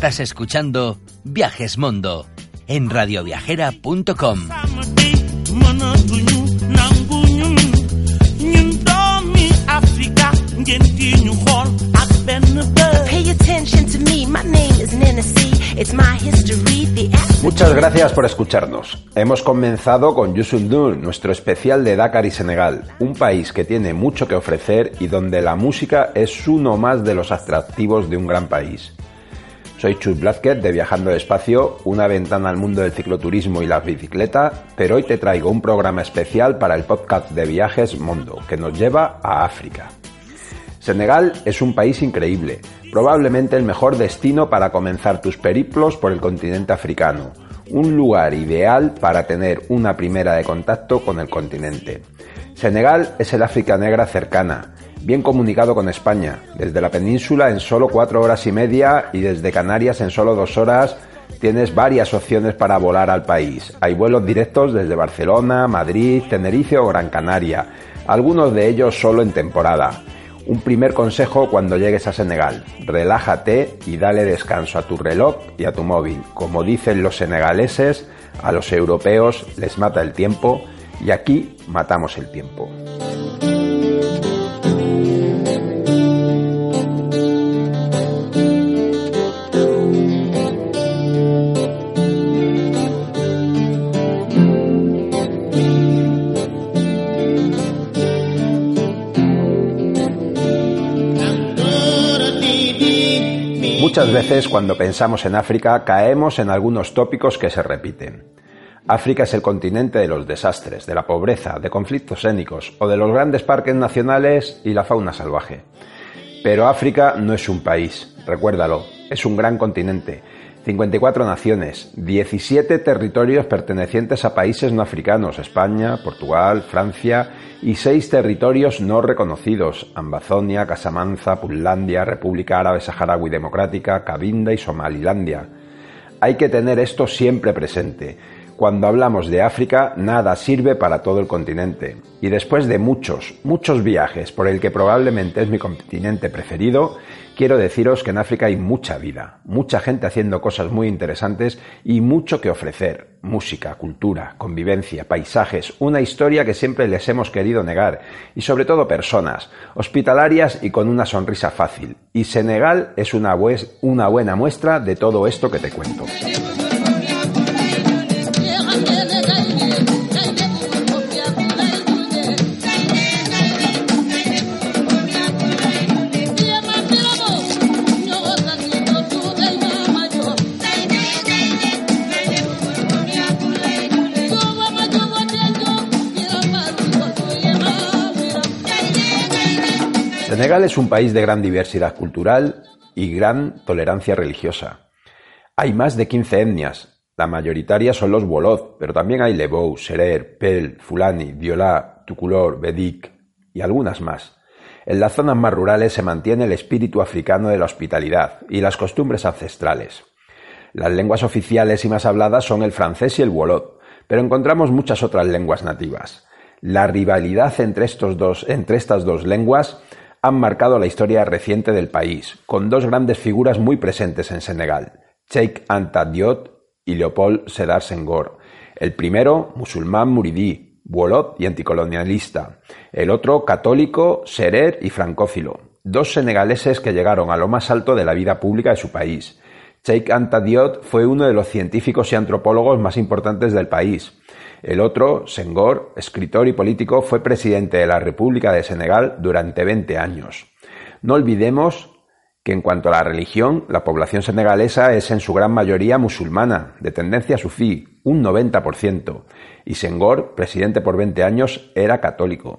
Estás escuchando Viajes Mundo en radioviajera.com. Muchas gracias por escucharnos. Hemos comenzado con Yusundur, nuestro especial de Dakar y Senegal, un país que tiene mucho que ofrecer y donde la música es uno más de los atractivos de un gran país. Soy Chus Blázquez de Viajando Despacio, una ventana al mundo del cicloturismo y la bicicleta, pero hoy te traigo un programa especial para el podcast de viajes Mondo, que nos lleva a África. Senegal es un país increíble, probablemente el mejor destino para comenzar tus periplos por el continente africano, un lugar ideal para tener una primera de contacto con el continente. Senegal es el África negra cercana, bien comunicado con España, desde la península en solo cuatro horas y media y desde Canarias en solo dos horas tienes varias opciones para volar al país. Hay vuelos directos desde Barcelona, Madrid, Tenerife o Gran Canaria, algunos de ellos solo en temporada. Un primer consejo cuando llegues a Senegal, relájate y dale descanso a tu reloj y a tu móvil. Como dicen los senegaleses, a los europeos les mata el tiempo y aquí matamos el tiempo. Muchas veces cuando pensamos en África caemos en algunos tópicos que se repiten. África es el continente de los desastres, de la pobreza, de conflictos étnicos o de los grandes parques nacionales y la fauna salvaje. Pero África no es un país, recuérdalo, es un gran continente 54 naciones, 17 territorios pertenecientes a países no africanos, España, Portugal, Francia, y 6 territorios no reconocidos, Ambazonia, Casamanza, Pullandia, República Árabe Saharaui Democrática, Cabinda y Somalilandia. Hay que tener esto siempre presente. Cuando hablamos de África, nada sirve para todo el continente. Y después de muchos, muchos viajes por el que probablemente es mi continente preferido, quiero deciros que en África hay mucha vida, mucha gente haciendo cosas muy interesantes y mucho que ofrecer. Música, cultura, convivencia, paisajes, una historia que siempre les hemos querido negar y sobre todo personas, hospitalarias y con una sonrisa fácil. Y Senegal es una, buena muestra de todo esto que te cuento. Senegal es un país de gran diversidad cultural y gran tolerancia religiosa. Hay más de 15 etnias. La mayoritaria son los Wolod, pero también hay Lebou, Serer, Pel, Fulani, Diolá, Tukulor, Bedik y algunas más. En las zonas más rurales se mantiene el espíritu africano de la hospitalidad y las costumbres ancestrales. Las lenguas oficiales y más habladas son el francés y el Wolod, pero encontramos muchas otras lenguas nativas. La rivalidad entre, estos dos, entre estas dos lenguas han marcado la historia reciente del país, con dos grandes figuras muy presentes en Senegal, Sheikh Anta Diop y Leopold Sedar Senghor. El primero, musulmán muridí, Wolot y anticolonialista. El otro, católico, serer y francófilo. Dos senegaleses que llegaron a lo más alto de la vida pública de su país. Sheikh Anta Diop fue uno de los científicos y antropólogos más importantes del país. El otro, Senghor, escritor y político, fue presidente de la República de Senegal durante 20 años. No olvidemos que en cuanto a la religión, la población senegalesa es en su gran mayoría musulmana, de tendencia sufí, un 90%, y Senghor, presidente por 20 años, era católico.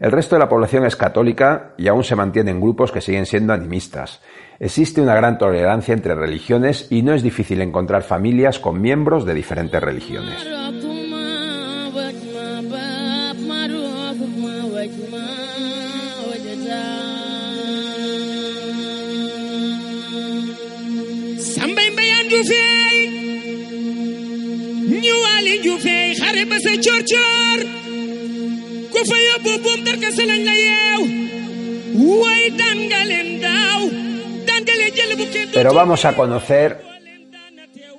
El resto de la población es católica y aún se mantienen grupos que siguen siendo animistas. Existe una gran tolerancia entre religiones y no es difícil encontrar familias con miembros de diferentes religiones. Pero vamos a conocer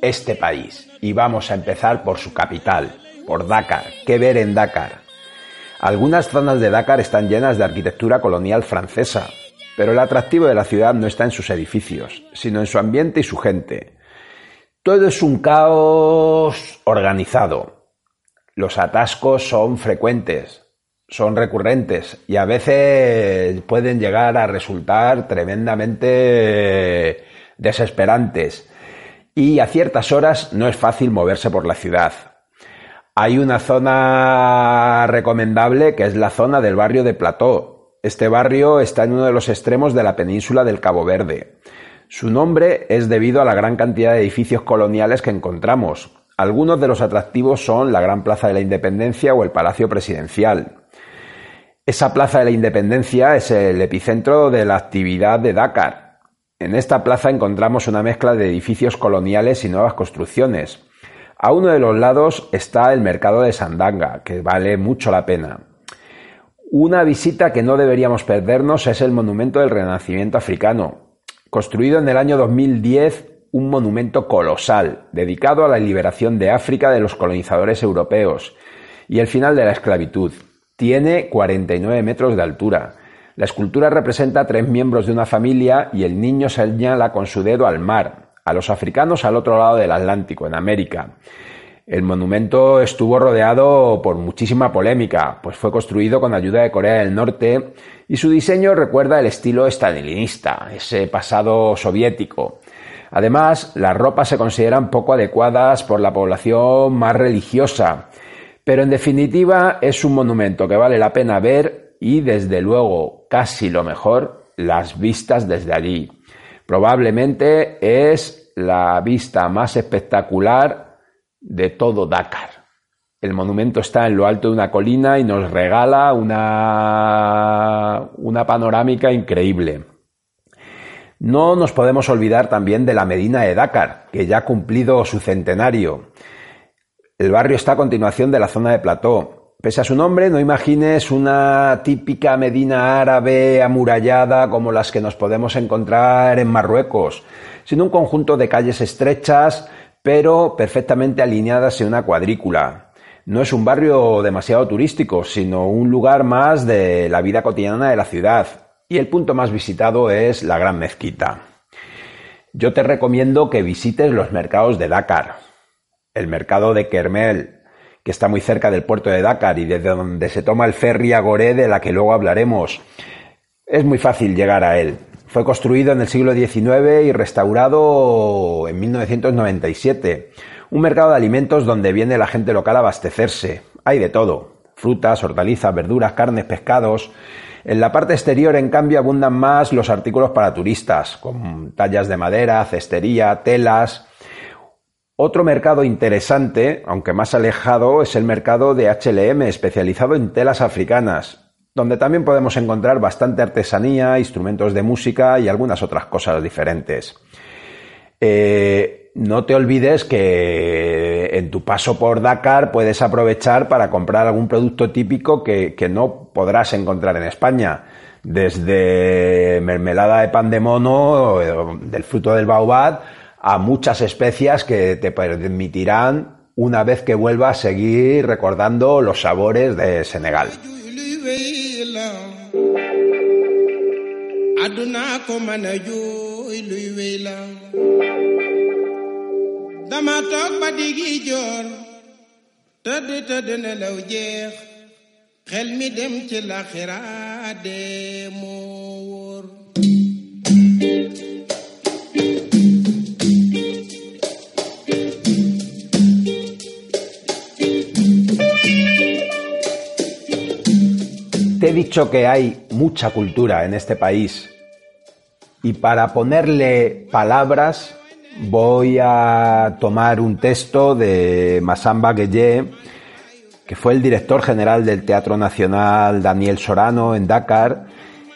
este país y vamos a empezar por su capital, por Dakar. ¿Qué ver en Dakar? Algunas zonas de Dakar están llenas de arquitectura colonial francesa, pero el atractivo de la ciudad no está en sus edificios, sino en su ambiente y su gente. Todo es un caos organizado. Los atascos son frecuentes, son recurrentes y a veces pueden llegar a resultar tremendamente desesperantes. Y a ciertas horas no es fácil moverse por la ciudad. Hay una zona recomendable que es la zona del barrio de Plató. Este barrio está en uno de los extremos de la península del Cabo Verde. Su nombre es debido a la gran cantidad de edificios coloniales que encontramos. Algunos de los atractivos son la Gran Plaza de la Independencia o el Palacio Presidencial. Esa Plaza de la Independencia es el epicentro de la actividad de Dakar. En esta plaza encontramos una mezcla de edificios coloniales y nuevas construcciones. A uno de los lados está el mercado de Sandanga, que vale mucho la pena. Una visita que no deberíamos perdernos es el Monumento del Renacimiento Africano, construido en el año 2010 un monumento colosal dedicado a la liberación de África de los colonizadores europeos y el final de la esclavitud. Tiene 49 metros de altura. La escultura representa a tres miembros de una familia y el niño señala con su dedo al mar, a los africanos al otro lado del Atlántico, en América. El monumento estuvo rodeado por muchísima polémica, pues fue construido con ayuda de Corea del Norte y su diseño recuerda el estilo estalinista, ese pasado soviético. Además, las ropas se consideran poco adecuadas por la población más religiosa, pero en definitiva es un monumento que vale la pena ver y desde luego, casi lo mejor, las vistas desde allí. Probablemente es la vista más espectacular de todo Dakar. El monumento está en lo alto de una colina y nos regala una, una panorámica increíble. No nos podemos olvidar también de la Medina de Dakar, que ya ha cumplido su centenario. El barrio está a continuación de la zona de Plató. Pese a su nombre, no imagines una típica Medina árabe amurallada como las que nos podemos encontrar en Marruecos, sino un conjunto de calles estrechas pero perfectamente alineadas en una cuadrícula. No es un barrio demasiado turístico, sino un lugar más de la vida cotidiana de la ciudad. Y el punto más visitado es la Gran Mezquita. Yo te recomiendo que visites los mercados de Dakar. El mercado de Kermel, que está muy cerca del puerto de Dakar y desde donde se toma el ferry a Goré, de la que luego hablaremos. Es muy fácil llegar a él. Fue construido en el siglo XIX y restaurado en 1997. Un mercado de alimentos donde viene la gente local a abastecerse. Hay de todo. Frutas, hortalizas, verduras, carnes, pescados. En la parte exterior, en cambio, abundan más los artículos para turistas, con tallas de madera, cestería, telas. Otro mercado interesante, aunque más alejado, es el mercado de HLM, especializado en telas africanas donde también podemos encontrar bastante artesanía, instrumentos de música y algunas otras cosas diferentes. Eh, no te olvides que en tu paso por Dakar puedes aprovechar para comprar algún producto típico que, no podrás encontrar en España. Desde mermelada de pan de mono, eh, del fruto del baobab, a muchas especias que te permitirán, una vez que vuelvas, seguir recordando los sabores de Senegal. La. Aduna ko dama ba digi mi dem ci laxira Te he dicho que hay mucha cultura en este país y para ponerle palabras voy a tomar un texto de Massamba Gueye, que fue el director general del Teatro Nacional Daniel Sorano en Dakar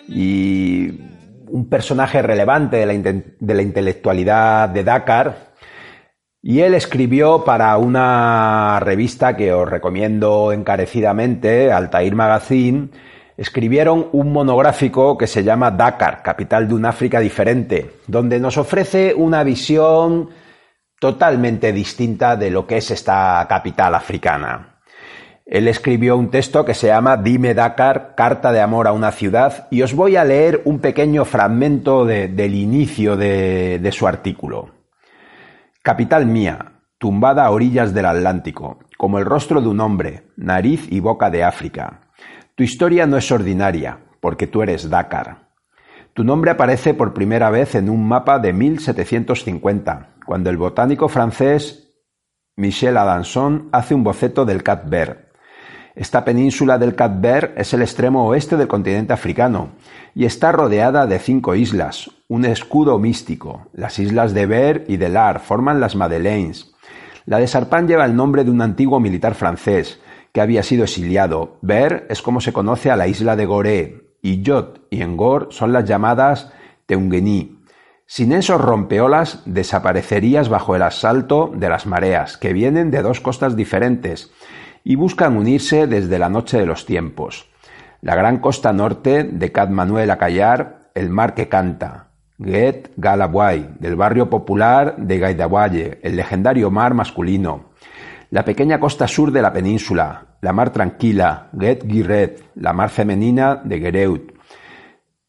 y un personaje relevante de la, de la intelectualidad de Dakar. Y él escribió para una revista que os recomiendo encarecidamente, Altair Magazine, escribieron un monográfico que se llama Dakar, capital de un África diferente, donde nos ofrece una visión totalmente distinta de lo que es esta capital africana. Él escribió un texto que se llama Dime Dakar, Carta de Amor a una ciudad, y os voy a leer un pequeño fragmento del inicio de, de su artículo. Capital mía, tumbada a orillas del Atlántico, como el rostro de un hombre, nariz y boca de África. Tu historia no es ordinaria, porque tú eres Dakar. Tu nombre aparece por primera vez en un mapa de 1750, cuando el botánico francés Michel Adanson hace un boceto del Cap Vert, esta península del Cap Vert es el extremo oeste del continente africano y está rodeada de cinco islas, un escudo místico. Las islas de Ver y de Lar forman las Madeleines. La de Sarpan lleva el nombre de un antiguo militar francés que había sido exiliado. Ver es como se conoce a la isla de Gorée y Yot y Engor son las llamadas Teungeni. Sin esos rompeolas desaparecerías bajo el asalto de las mareas, que vienen de dos costas diferentes y buscan unirse desde la noche de los tiempos. La gran costa norte de Cat Manuel Acayar, el mar que canta, Get Galabuay, del barrio popular de Gaidawaye, el legendario mar masculino. La pequeña costa sur de la península, la mar tranquila, Get Giret, la mar femenina de Gereut.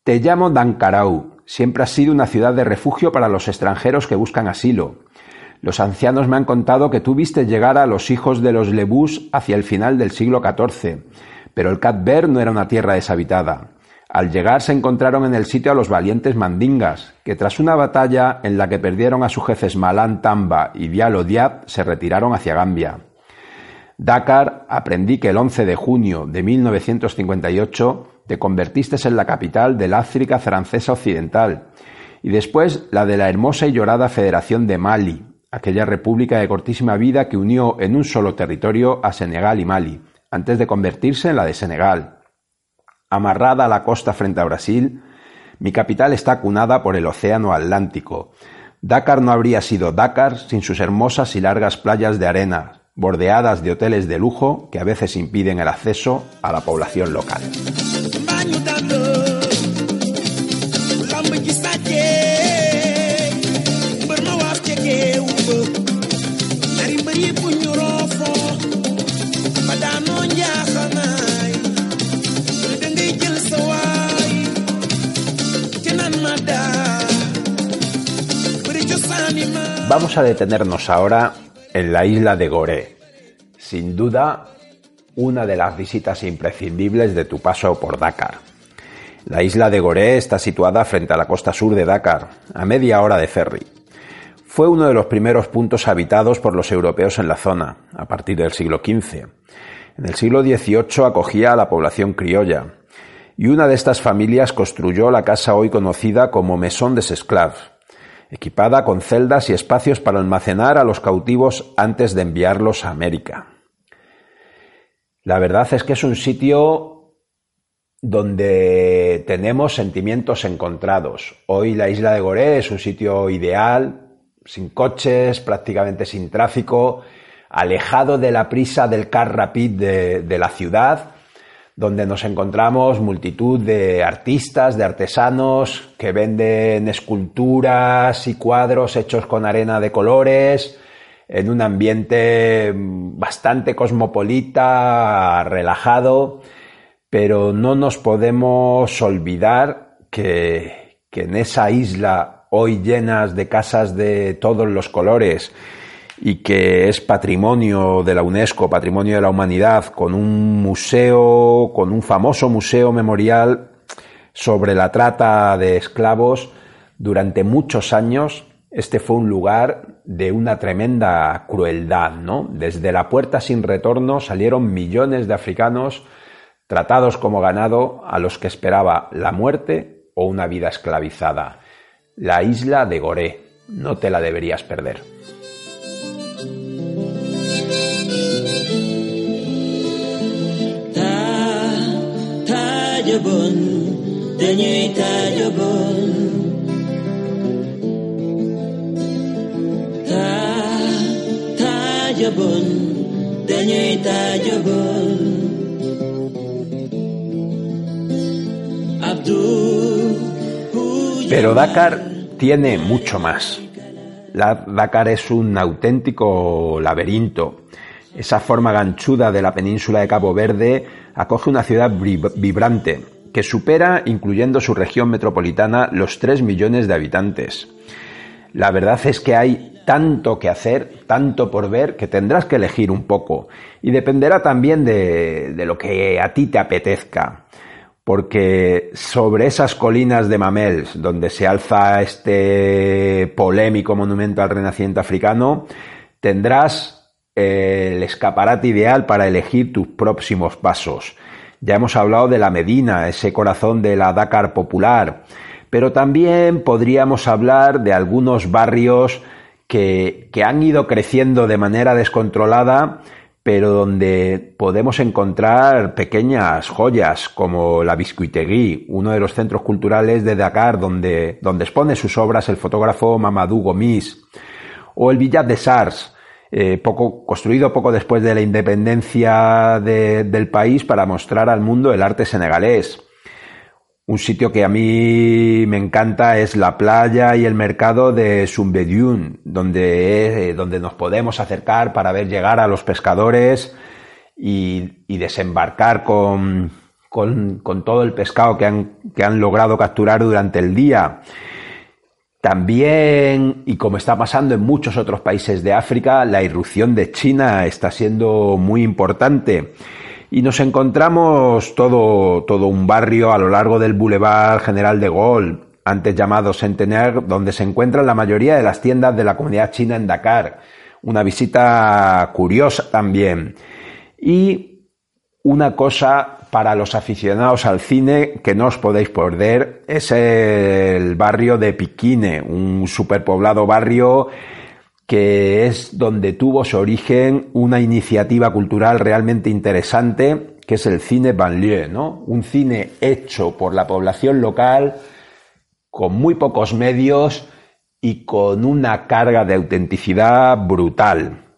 Te llamo Dankarau, siempre ha sido una ciudad de refugio para los extranjeros que buscan asilo. Los ancianos me han contado que tú viste llegar a los hijos de los Lebús hacia el final del siglo XIV, pero el Cat no era una tierra deshabitada. Al llegar se encontraron en el sitio a los valientes mandingas, que tras una batalla en la que perdieron a sus jefes Malán Tamba y Diallo Diab se retiraron hacia Gambia. Dakar aprendí que el 11 de junio de 1958 te convertiste en la capital del África francesa occidental y después la de la hermosa y llorada Federación de Mali, aquella república de cortísima vida que unió en un solo territorio a Senegal y Mali, antes de convertirse en la de Senegal. Amarrada a la costa frente a Brasil, mi capital está cunada por el Océano Atlántico. Dakar no habría sido Dakar sin sus hermosas y largas playas de arena, bordeadas de hoteles de lujo que a veces impiden el acceso a la población local. Vamos a detenernos ahora en la isla de Goré. Sin duda, una de las visitas imprescindibles de tu paso por Dakar. La isla de Goré está situada frente a la costa sur de Dakar, a media hora de ferry. Fue uno de los primeros puntos habitados por los europeos en la zona, a partir del siglo XV. En el siglo XVIII acogía a la población criolla, y una de estas familias construyó la casa hoy conocida como Maison des Esclaves, equipada con celdas y espacios para almacenar a los cautivos antes de enviarlos a América. La verdad es que es un sitio donde tenemos sentimientos encontrados. Hoy la isla de Goré es un sitio ideal, sin coches, prácticamente sin tráfico, alejado de la prisa del car rapid de, de la ciudad, donde nos encontramos multitud de artistas, de artesanos que venden esculturas y cuadros hechos con arena de colores, en un ambiente bastante cosmopolita, relajado, pero no nos podemos olvidar que, que en esa isla hoy llenas de casas de todos los colores y que es patrimonio de la UNESCO, patrimonio de la humanidad, con un museo, con un famoso museo memorial sobre la trata de esclavos, durante muchos años este fue un lugar de una tremenda crueldad, ¿no? Desde la puerta sin retorno salieron millones de africanos tratados como ganado a los que esperaba la muerte o una vida esclavizada. La isla de Goré, no te la deberías perder. Pero Dakar tiene mucho más. La Dakar es un auténtico laberinto. Esa forma ganchuda de la península de Cabo Verde acoge una ciudad vibrante que supera, incluyendo su región metropolitana, los 3 millones de habitantes. La verdad es que hay tanto que hacer, tanto por ver, que tendrás que elegir un poco. Y dependerá también de, de lo que a ti te apetezca. Porque sobre esas colinas de Mamels, donde se alza este polémico monumento al renacimiento africano, tendrás el escaparate ideal para elegir tus próximos pasos. Ya hemos hablado de la Medina, ese corazón de la Dakar popular, pero también podríamos hablar de algunos barrios que, han ido creciendo de manera descontrolada, pero donde podemos encontrar pequeñas joyas como la Biscuiterie, uno de los centros culturales de Dakar donde, donde expone sus obras el fotógrafo Mamadou Gomis, o el Villat de Sars, eh, poco, construido poco después de la independencia del país para mostrar al mundo el arte senegalés. Un sitio que a mí me encanta es la playa y el mercado de Sumbediun, donde, eh, donde nos podemos acercar para ver llegar a los pescadores y, desembarcar con, con, todo el pescado que han, que han logrado capturar durante el día. También, y como está pasando en muchos otros países de África, la irrupción de China está siendo muy importante y nos encontramos todo, todo un barrio a lo largo del Boulevard General de Gaulle, antes llamado Centenaire, donde se encuentran la mayoría de las tiendas de la comunidad china en Dakar. Una visita curiosa también. Y una cosa para los aficionados al cine que no os podéis perder es el barrio de Piquine, un superpoblado barrio que es donde tuvo su origen una iniciativa cultural realmente interesante, que es el cine banlieue, ¿no? Un cine hecho por la población local, con muy pocos medios y con una carga de autenticidad brutal.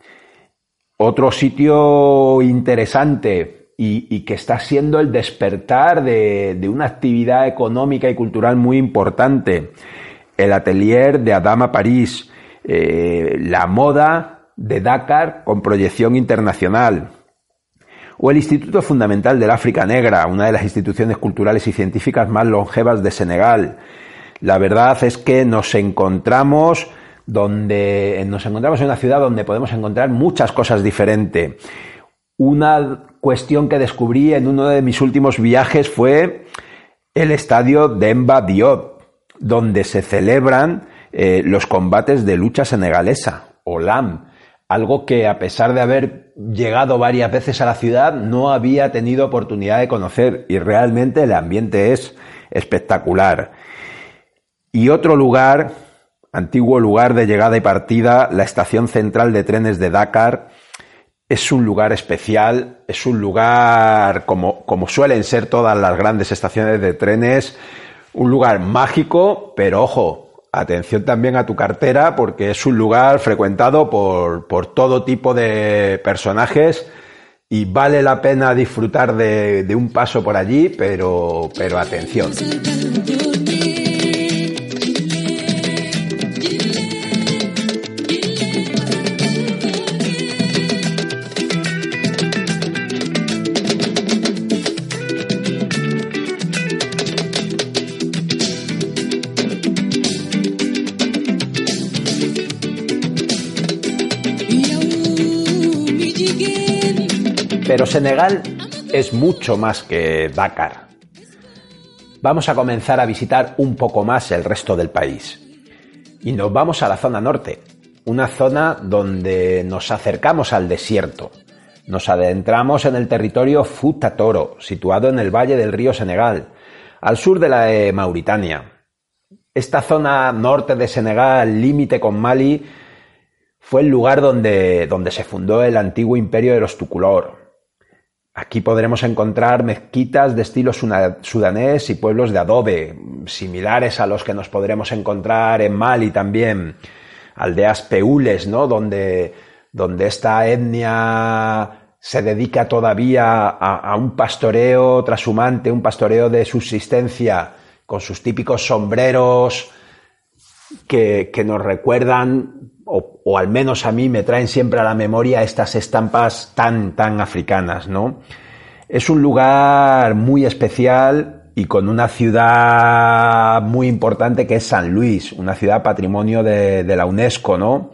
Otro sitio interesante y, que está siendo el despertar de, de una actividad económica y cultural muy importante, el atelier de Adama París, eh, la moda de Dakar con proyección internacional, o el Instituto Fundamental del África Negra, una de las instituciones culturales y científicas más longevas de Senegal. La verdad es que nos encontramos donde nos encontramos en una ciudad donde podemos encontrar muchas cosas diferentes. Una cuestión que descubrí en uno de mis últimos viajes fue el estadio Demba Diop, donde se celebran eh, los combates de lucha senegalesa, o LAM, algo que a pesar de haber llegado varias veces a la ciudad no había tenido oportunidad de conocer y realmente el ambiente es espectacular. Y otro lugar, antiguo lugar de llegada y partida, la estación central de trenes de Dakar, es un lugar especial, es un lugar como, como suelen ser todas las grandes estaciones de trenes, un lugar mágico, pero ojo, atención también a tu cartera porque es un lugar frecuentado por, todo tipo de personajes y vale la pena disfrutar de, de un paso por allí, pero, pero atención. Pero Senegal es mucho más que Dakar. Vamos a comenzar a visitar un poco más el resto del país. Y nos vamos a la zona norte, una zona donde nos acercamos al desierto, Nos adentramos en el territorio Futa Toro, situado en el valle del río Senegal, al sur de la de Mauritania. Esta zona norte de Senegal, límite con Mali, fue el lugar donde, donde se fundó el antiguo imperio de los Tukulor. Aquí podremos encontrar mezquitas de estilo sudanés y pueblos de adobe, similares a los que nos podremos encontrar en Mali también, aldeas peules, ¿no? Donde, donde esta etnia se dedica todavía a, un pastoreo trashumante, un pastoreo de subsistencia, con sus típicos sombreros que, nos recuerdan, o, o, al menos a mí me traen siempre a la memoria estas estampas tan, tan africanas, ¿no? Es un lugar muy especial y con una ciudad muy importante que es San Luis, una ciudad patrimonio de, de la UNESCO, ¿no?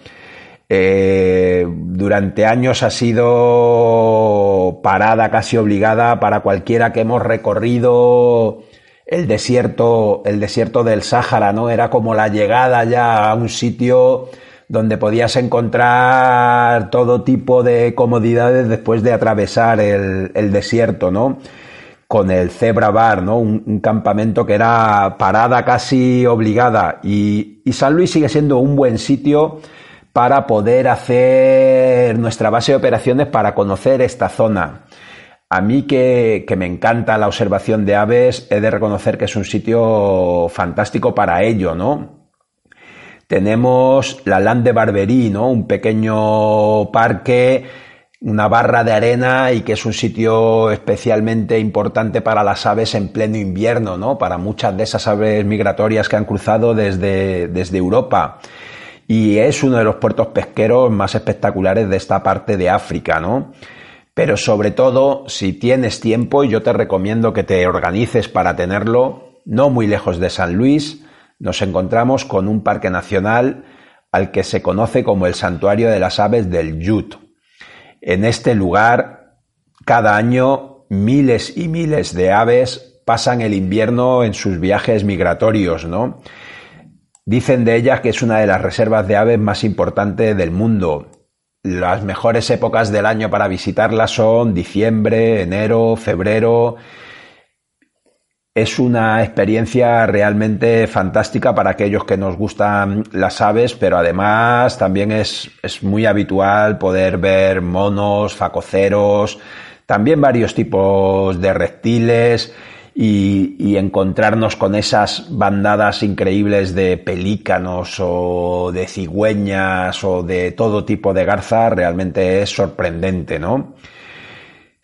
Eh, durante años ha sido parada casi obligada para cualquiera que hemos recorrido el desierto, el desierto del Sáhara, ¿no? Era como la llegada ya a un sitio donde podías encontrar todo tipo de comodidades después de atravesar el, desierto, ¿no? Con el Zebra Bar, ¿no? Un, campamento que era parada casi obligada. Y, y San Luis sigue siendo un buen sitio para poder hacer nuestra base de operaciones para conocer esta zona. A mí que, me encanta la observación de aves, he de reconocer que es un sitio fantástico para ello, ¿no? Tenemos la Land de Barberí, ¿no? Un pequeño parque, una barra de arena y que es un sitio especialmente importante para las aves en pleno invierno, ¿no? Para muchas de esas aves migratorias que han cruzado desde, desde Europa y es uno de los puertos pesqueros más espectaculares de esta parte de África, ¿no? Pero sobre todo, si tienes tiempo, y yo te recomiendo que te organices para tenerlo, no muy lejos de San Luis, nos encontramos con un parque nacional al que se conoce como el Santuario de las Aves del Yut. En este lugar, cada año, miles y miles de aves pasan el invierno en sus viajes migratorios. Dicen de ella que es una de las reservas de aves más importantes del mundo. Las mejores épocas del año para visitarla son diciembre, enero, febrero. Es una experiencia realmente fantástica para aquellos que nos gustan las aves, pero además también es, es muy habitual poder ver monos, facoceros, también varios tipos de reptiles y, encontrarnos con esas bandadas increíbles de pelícanos o de cigüeñas o de todo tipo de garza realmente es sorprendente, ¿no?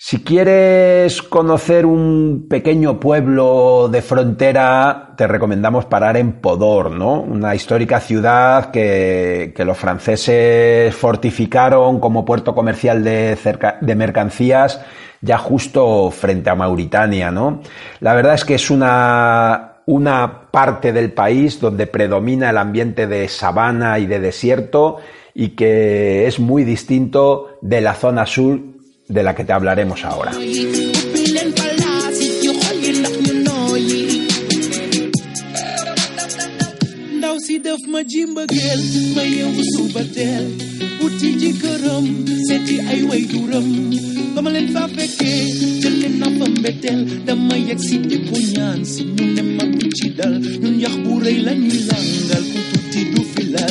Si quieres conocer un pequeño pueblo de frontera, te recomendamos parar en Podor, ¿no? Una histórica ciudad que, los franceses fortificaron como puerto comercial de, de mercancías ya justo frente a Mauritania, ¿no? La verdad es que es una, una parte del país donde predomina el ambiente de sabana y de desierto y que es muy distinto de la zona sur de la que te hablaremos ahora.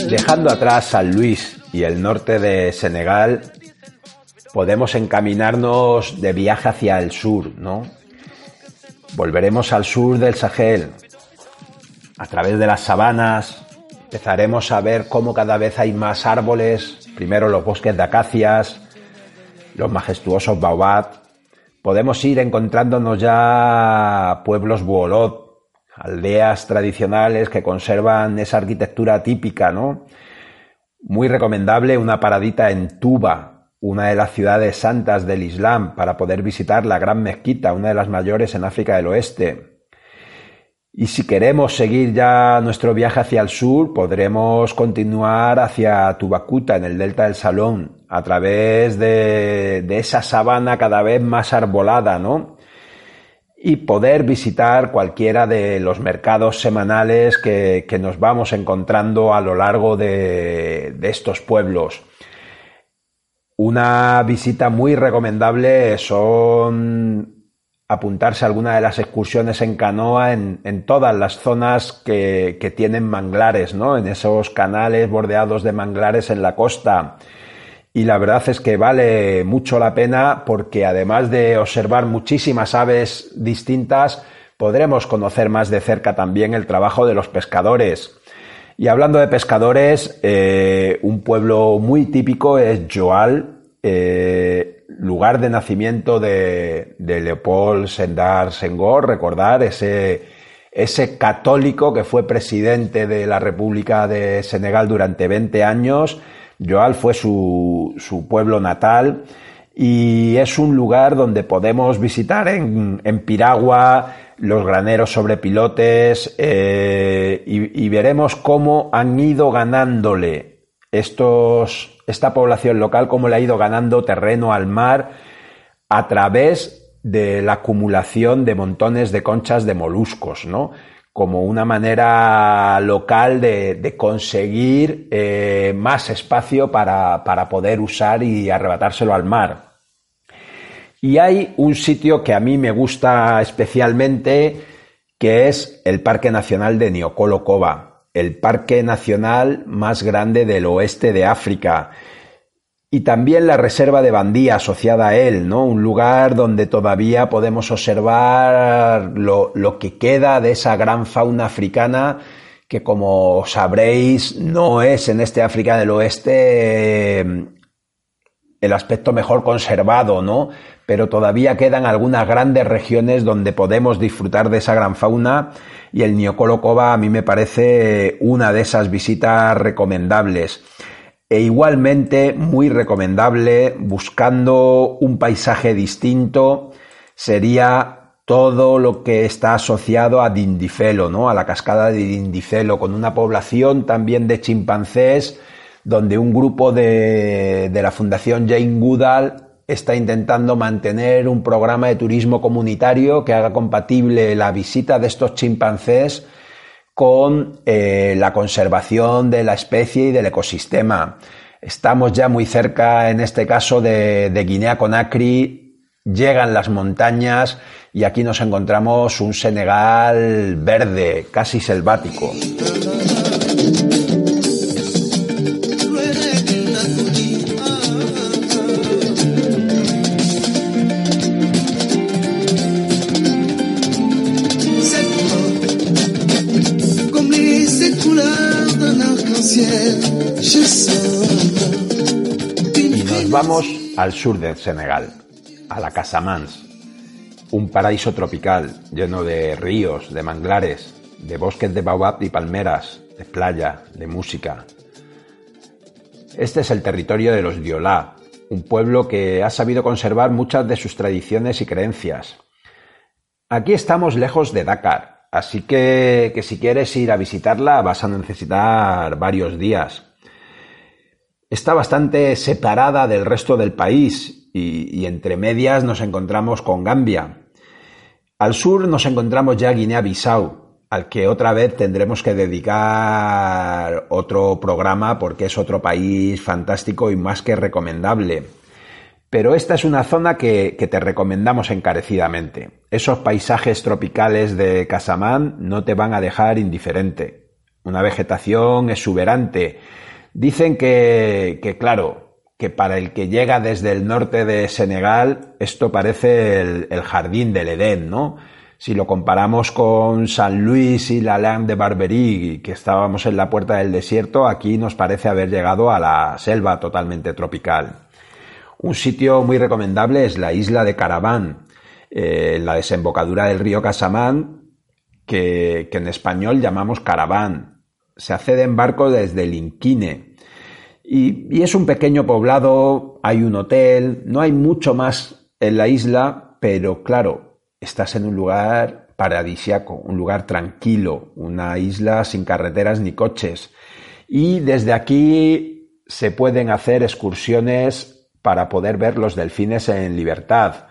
Dejando atrás San Luis y el norte de Senegal, podemos encaminarnos de viaje hacia el sur, ¿no? Volveremos al sur del Sahel, a través de las sabanas, empezaremos a ver cómo cada vez hay más árboles, primero los bosques de acacias, los majestuosos baobab, podemos ir encontrándonos ya pueblos buolot, aldeas tradicionales que conservan esa arquitectura típica, ¿no? Muy recomendable una paradita en Tuba, una de las ciudades santas del Islam, para poder visitar la Gran Mezquita, una de las mayores en África del Oeste. Y si queremos seguir ya nuestro viaje hacia el sur, podremos continuar hacia Tubacuta, en el delta del Salón, a través de, de esa sabana cada vez más arbolada, ¿no? Y poder visitar cualquiera de los mercados semanales que, que nos vamos encontrando a lo largo de, de estos pueblos. Una visita muy recomendable son apuntarse a alguna de las excursiones en canoa en, todas las zonas que, que, tienen manglares, ¿no? En esos canales bordeados de manglares en la costa. Y la verdad es que vale mucho la pena porque además de observar muchísimas aves distintas, podremos conocer más de cerca también el trabajo de los pescadores. Y hablando de pescadores, eh, un pueblo muy típico es Joal, eh, lugar de nacimiento de, Leopold Sendar Senghor, recordar ese, ese católico que fue presidente de la República de Senegal durante 20 años. Joal fue su, su pueblo natal y es un lugar donde podemos visitar en, Piragua los graneros sobre pilotes eh, y, veremos cómo han ido ganándole estos, esta población local, cómo le ha ido ganando terreno al mar a través de la acumulación de montones de conchas de moluscos, ¿no? como una manera local de, de conseguir eh, más espacio para, para poder usar y arrebatárselo al mar. Y hay un sitio que a mí me gusta especialmente, que es el Parque Nacional de Niokolo-Koba, el parque nacional más grande del oeste de África. Y también la reserva de Bandía asociada a él, ¿no? Un lugar donde todavía podemos observar lo, lo que queda de esa gran fauna africana que como sabréis no es en este África del Oeste el aspecto mejor conservado, ¿no? Pero todavía quedan algunas grandes regiones donde podemos disfrutar de esa gran fauna y el Niokolo-Koba a mí me parece una de esas visitas recomendables. E igualmente muy recomendable, buscando un paisaje distinto, sería todo lo que está asociado a Dindifelo, ¿no? A la cascada de Dindifelo, con una población también de chimpancés donde un grupo de, de la Fundación Jane Goodall está intentando mantener un programa de turismo comunitario que haga compatible la visita de estos chimpancés con eh, la conservación de la especie y del ecosistema. Estamos ya muy cerca, en este caso, de, de Guinea-Conakry, llegan las montañas y aquí nos encontramos un Senegal verde, casi selvático. Vamos al sur de Senegal, a la Casamance, un paraíso tropical lleno de ríos, de manglares, de bosques de baobab y palmeras, de playa, de música. Este es el territorio de los Diolá, un pueblo que ha sabido conservar muchas de sus tradiciones y creencias. Aquí estamos lejos de Dakar, Así que, que si quieres ir a visitarla vas a necesitar varios días. Está bastante separada del resto del país y, entre medias nos encontramos con Gambia. Al sur nos encontramos ya Guinea-Bissau, al que otra vez tendremos que dedicar otro programa porque es otro país fantástico y más que recomendable. Pero esta es una zona que, te recomendamos encarecidamente. Esos paisajes tropicales de Casamán no te van a dejar indiferente. Una vegetación exuberante. Dicen que, que, claro, que para el que llega desde el norte de Senegal, esto parece el, jardín del Edén, ¿no? Si lo comparamos con San Luis y la Lande de Barberí, que estábamos en la puerta del desierto, aquí nos parece haber llegado a la selva totalmente tropical. Un sitio muy recomendable es la isla de Caraván, eh, la desembocadura del río Casamán, que, que, en español llamamos Caraván. Se accede en barco desde Linquine. Y, y es un pequeño poblado, hay un hotel, no hay mucho más en la isla, pero claro, estás en un lugar paradisiaco, un lugar tranquilo, una isla sin carreteras ni coches. Y desde aquí se pueden hacer excursiones para poder ver los delfines en libertad.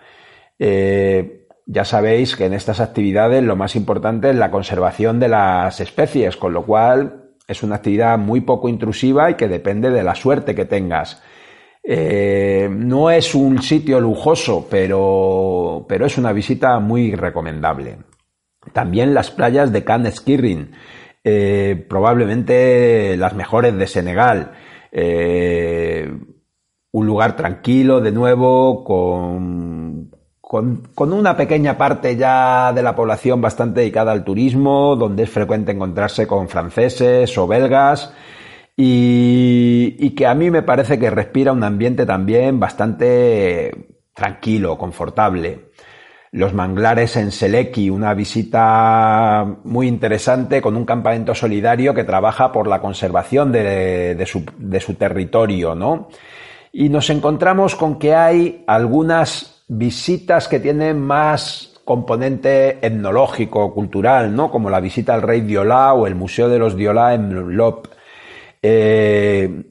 Eh, ya sabéis que en estas actividades lo más importante es la conservación de las especies, con lo cual es una actividad muy poco intrusiva y que depende de la suerte que tengas. Eh, no es un sitio lujoso, pero, pero es una visita muy recomendable. También las playas de Can Skirring, eh, probablemente las mejores de Senegal. Eh, un lugar tranquilo, de nuevo, con, con, una pequeña parte ya de la población bastante dedicada al turismo, donde es frecuente encontrarse con franceses o belgas y, que a mí me parece que respira un ambiente también bastante tranquilo, confortable. Los manglares en Seleki, una visita muy interesante con un campamento solidario que trabaja por la conservación de su territorio, ¿no? Y nos encontramos con que hay algunas visitas que tienen más componente etnológico, cultural, ¿no? Como la visita al rey Diolá o el Museo de los Diolá en Lop eh,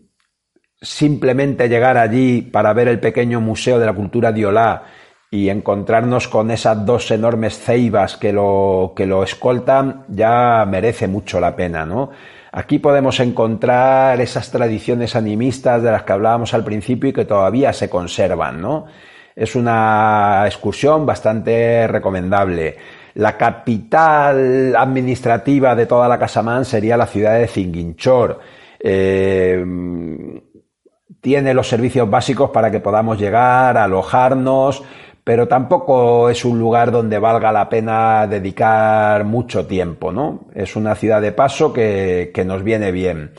simplemente llegar allí para ver el pequeño museo de la cultura diolá y encontrarnos con esas dos enormes ceibas que lo, que lo escoltan ya merece mucho la pena, ¿no? Aquí podemos encontrar esas tradiciones animistas de las que hablábamos al principio y que todavía se conservan, ¿no? Es una excursión bastante recomendable. La capital administrativa de toda la Casamán sería la ciudad de Zinguinchor eh, tiene los servicios básicos para que podamos llegar, alojarnos, pero tampoco es un lugar donde valga la pena dedicar mucho tiempo, ¿no? Es una ciudad de paso que, que nos viene bien.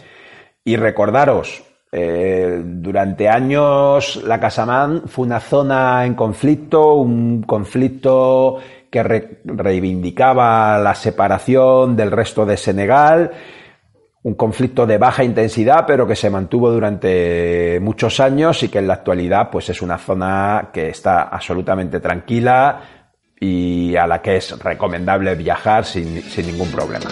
Y recordaros, eh, durante años la Casamán fue una zona en conflicto, un conflicto que re reivindicaba la separación del resto de Senegal, un conflicto de baja intensidad, pero que se mantuvo durante muchos años y que en la actualidad pues es una zona que está absolutamente tranquila y a la que es recomendable viajar sin, sin ningún problema.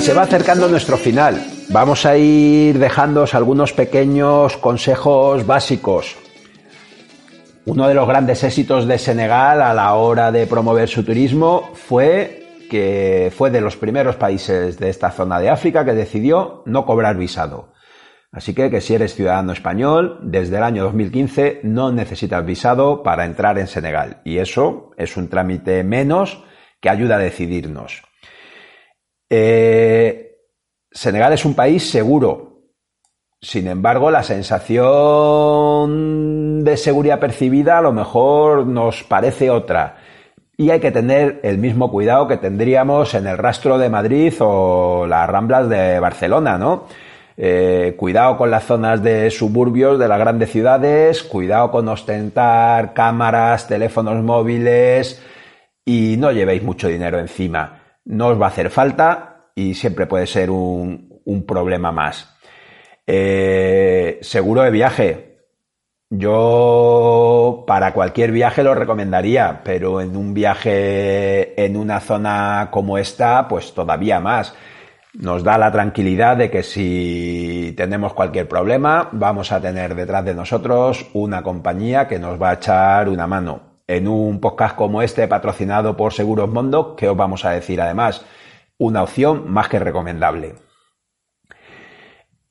Se va acercando nuestro final. Vamos a ir dejándoos algunos pequeños consejos básicos. Uno de los grandes éxitos de Senegal a la hora de promover su turismo fue que fue de los primeros países de esta zona de África que decidió no cobrar visado. Así que, que si eres ciudadano español, desde el año 2015 no necesitas visado para entrar en Senegal. Y eso es un trámite menos que ayuda a decidirnos. Eh, Senegal es un país seguro. Sin embargo, la sensación de seguridad percibida a lo mejor nos parece otra. Y hay que tener el mismo cuidado que tendríamos en el rastro de Madrid o las ramblas de Barcelona, ¿no? Eh, cuidado con las zonas de suburbios de las grandes ciudades, cuidado con ostentar cámaras, teléfonos móviles y no llevéis mucho dinero encima. No os va a hacer falta y siempre puede ser un, un problema más. Eh, seguro de viaje. Yo para cualquier viaje lo recomendaría, pero en un viaje en una zona como esta, pues todavía más nos da la tranquilidad de que si tenemos cualquier problema, vamos a tener detrás de nosotros una compañía que nos va a echar una mano. En un podcast como este, patrocinado por Seguros Mondo, que os vamos a decir además, una opción más que recomendable.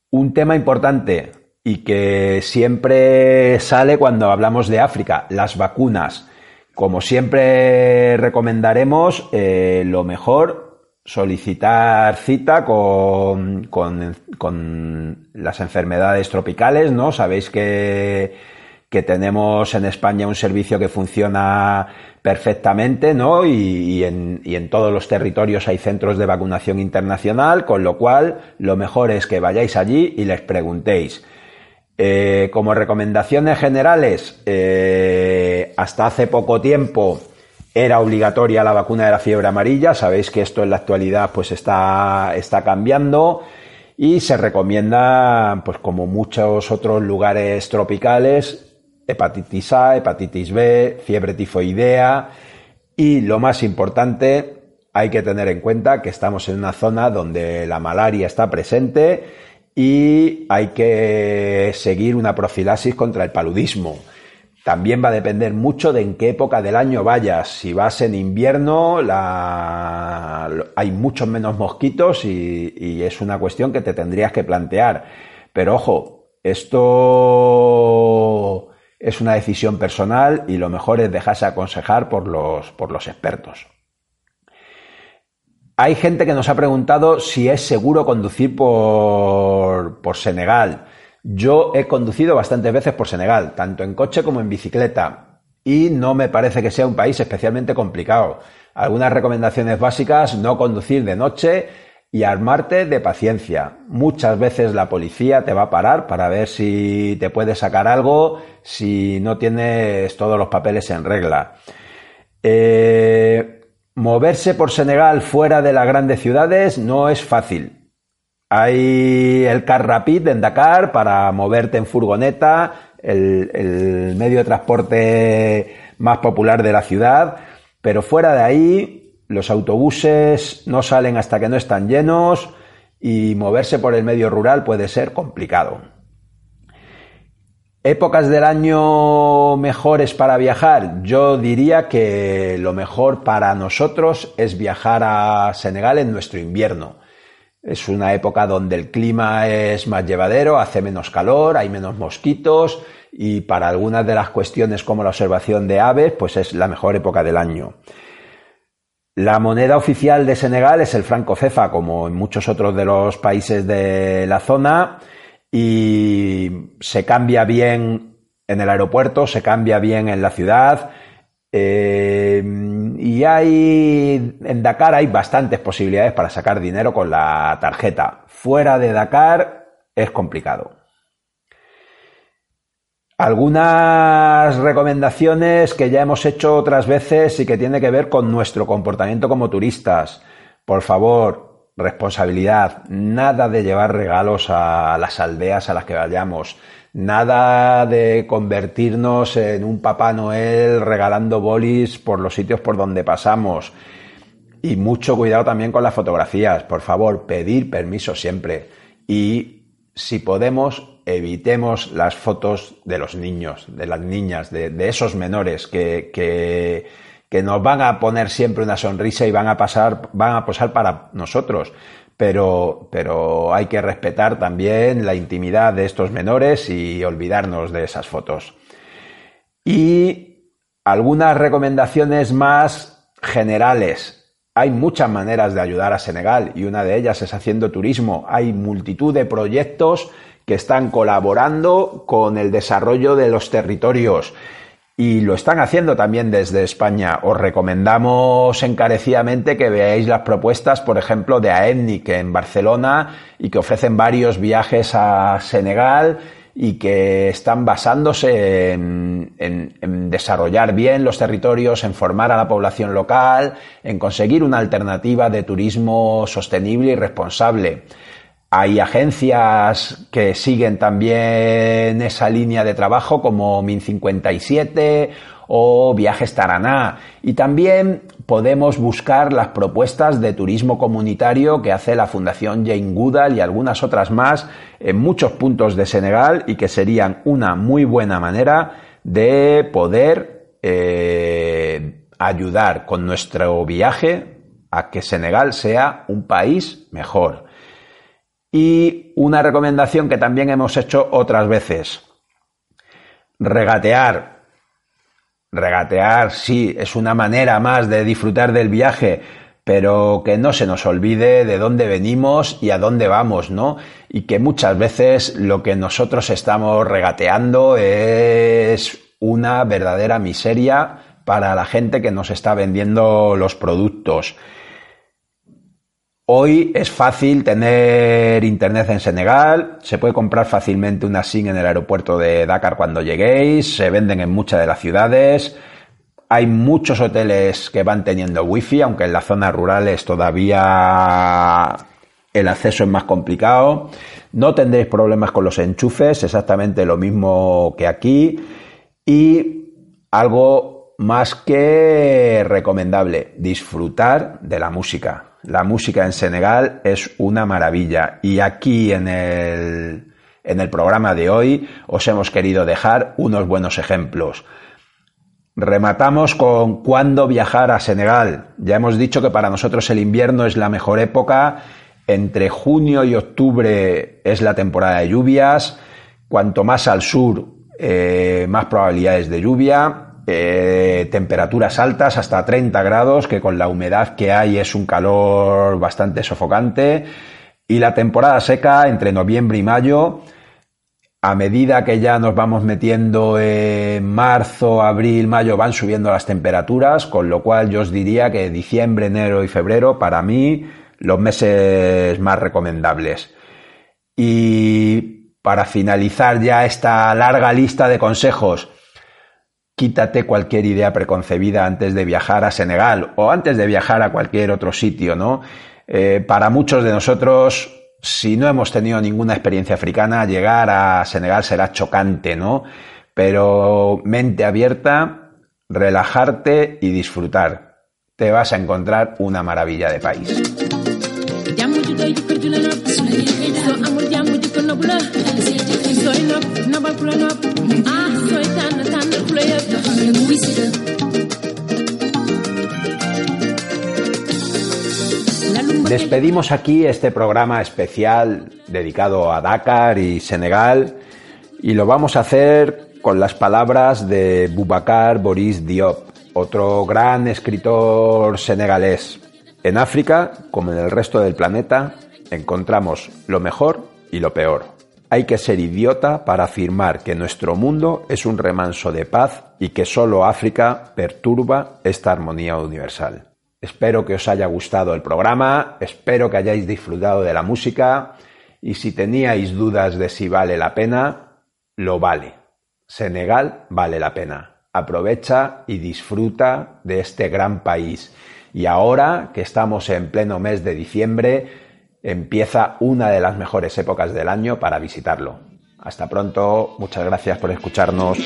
Un tema importante y que siempre sale cuando hablamos de África, las vacunas. Como siempre recomendaremos, eh, lo mejor solicitar cita con, con, con, las enfermedades tropicales, ¿no? Sabéis que, que, tenemos en España un servicio que funciona perfectamente, ¿no? Y, en, todos los territorios hay centros de vacunación internacional, con lo cual lo mejor es que vayáis allí y les preguntéis. Eh, como recomendaciones generales, eh, hasta hace poco tiempo, era obligatoria la vacuna de la fiebre amarilla. Sabéis que esto en la actualidad pues está, está cambiando y se recomienda, pues como muchos otros lugares tropicales, hepatitis A, hepatitis B, fiebre tifoidea y lo más importante, hay que tener en cuenta que estamos en una zona donde la malaria está presente y hay que seguir una profilaxis contra el paludismo. También va a depender mucho de en qué época del año vayas. Si vas en invierno, hay muchos menos mosquitos y, es una cuestión que te tendrías que plantear. Pero ojo, esto es una decisión personal y lo mejor es dejarse aconsejar por los, por los expertos. Hay gente que nos ha preguntado si es seguro conducir por, por Senegal. Yo he conducido bastantes veces por Senegal, tanto en coche como en bicicleta, y no me parece que sea un país especialmente complicado. Algunas recomendaciones básicas, no conducir de noche y armarte de paciencia. Muchas veces la policía te va a parar para ver si te puede sacar algo, si no tienes todos los papeles en regla. Eh, moverse por Senegal fuera de las grandes ciudades no es fácil. Hay el Car Rapid en Dakar para moverte en furgoneta, el, medio de transporte más popular de la ciudad, pero fuera de ahí los autobuses no salen hasta que no están llenos y moverse por el medio rural puede ser complicado. ¿Épocas del año mejores para viajar? Yo diría que lo mejor para nosotros es viajar a Senegal en nuestro invierno es una época donde el clima es más llevadero, hace menos calor, hay menos mosquitos y para algunas de las cuestiones como la observación de aves, pues es la mejor época del año. La moneda oficial de Senegal es el franco cefa, como en muchos otros de los países de la zona, y se cambia bien en el aeropuerto, se cambia bien en la ciudad, eh, y hay en Dakar hay bastantes posibilidades para sacar dinero con la tarjeta. Fuera de Dakar es complicado. Algunas recomendaciones que ya hemos hecho otras veces y que tiene que ver con nuestro comportamiento como turistas. Por favor, responsabilidad. Nada de llevar regalos a las aldeas a las que vayamos Nada de convertirnos en un Papá Noel regalando bolis por los sitios por donde pasamos. Y mucho cuidado también con las fotografías. Por favor, pedir permiso siempre. Y si podemos, evitemos las fotos de los niños, de las niñas, de, esos menores que, que, que, nos van a poner siempre una sonrisa y van a pasar, van a posar para nosotros pero, pero hay que respetar también la intimidad de estos menores y olvidarnos de esas fotos. Y algunas recomendaciones más generales. Hay muchas maneras de ayudar a Senegal y una de ellas es haciendo turismo. Hay multitud de proyectos que están colaborando con el desarrollo de los territorios y lo están haciendo también desde España. Os recomendamos encarecidamente que veáis las propuestas, por ejemplo, de AENIC en Barcelona y que ofrecen varios viajes a Senegal y que están basándose en, en, desarrollar bien los territorios, en formar a la población local, en conseguir una alternativa de turismo sostenible y responsable. Hay agencias que siguen también esa línea de trabajo como Min57 o Viajes Taraná. Y también podemos buscar las propuestas de turismo comunitario que hace la Fundación Jane Goodall y algunas otras más en muchos puntos de Senegal y que serían una muy buena manera de poder eh, ayudar con nuestro viaje a que Senegal sea un país mejor. Y una recomendación que también hemos hecho otras veces. Regatear. Regatear, sí, es una manera más de disfrutar del viaje, pero que no se nos olvide de dónde venimos y a dónde vamos, ¿no? Y que muchas veces lo que nosotros estamos regateando es una verdadera miseria para la gente que nos está vendiendo los productos. Hoy es fácil tener internet en Senegal, se puede comprar fácilmente una SIM en el aeropuerto de Dakar cuando lleguéis, se venden en muchas de las ciudades, hay muchos hoteles que van teniendo wifi, aunque en las zonas rurales todavía el acceso es más complicado. No tendréis problemas con los enchufes, exactamente lo mismo que aquí. Y algo más que recomendable, disfrutar de la música. La música en Senegal es una maravilla y aquí en el, en el programa de hoy os hemos querido dejar unos buenos ejemplos. Rematamos con cuándo viajar a Senegal. Ya hemos dicho que para nosotros el invierno es la mejor época. Entre junio y octubre es la temporada de lluvias. Cuanto más al sur, eh, más probabilidades de lluvia. Eh, temperaturas altas hasta 30 grados, que con la humedad que hay es un calor bastante sofocante. Y la temporada seca entre noviembre y mayo a medida que ya nos vamos metiendo en marzo, abril, mayo, van subiendo las temperaturas, con lo cual yo os diría que diciembre, enero y febrero, para mí, los meses más recomendables. Y para finalizar ya esta larga lista de consejos, quítate cualquier idea preconcebida antes de viajar a Senegal o antes de viajar a cualquier otro sitio, ¿no? Eh, para muchos de nosotros si no hemos tenido ninguna experiencia africana, llegar a Senegal será chocante, ¿no? Pero mente abierta, relajarte y disfrutar. Te vas a encontrar una maravilla de país. Despedimos aquí este programa especial dedicado a Dakar y Senegal y lo vamos a hacer con las palabras de Boubacar Boris Diop, otro gran escritor senegalés. En África, como en el resto del planeta, encontramos lo mejor y lo peor. Hay que ser idiota para afirmar que nuestro mundo es un remanso de paz y que solo África perturba esta armonía universal. Espero que os haya gustado el programa, espero que hayáis disfrutado de la música y si teníais dudas de si vale la pena, lo vale. Senegal vale la pena. Aprovecha y disfruta de este gran país. Y ahora que estamos en pleno mes de diciembre, empieza una de las mejores épocas del año para visitarlo. Hasta pronto, muchas gracias por escucharnos.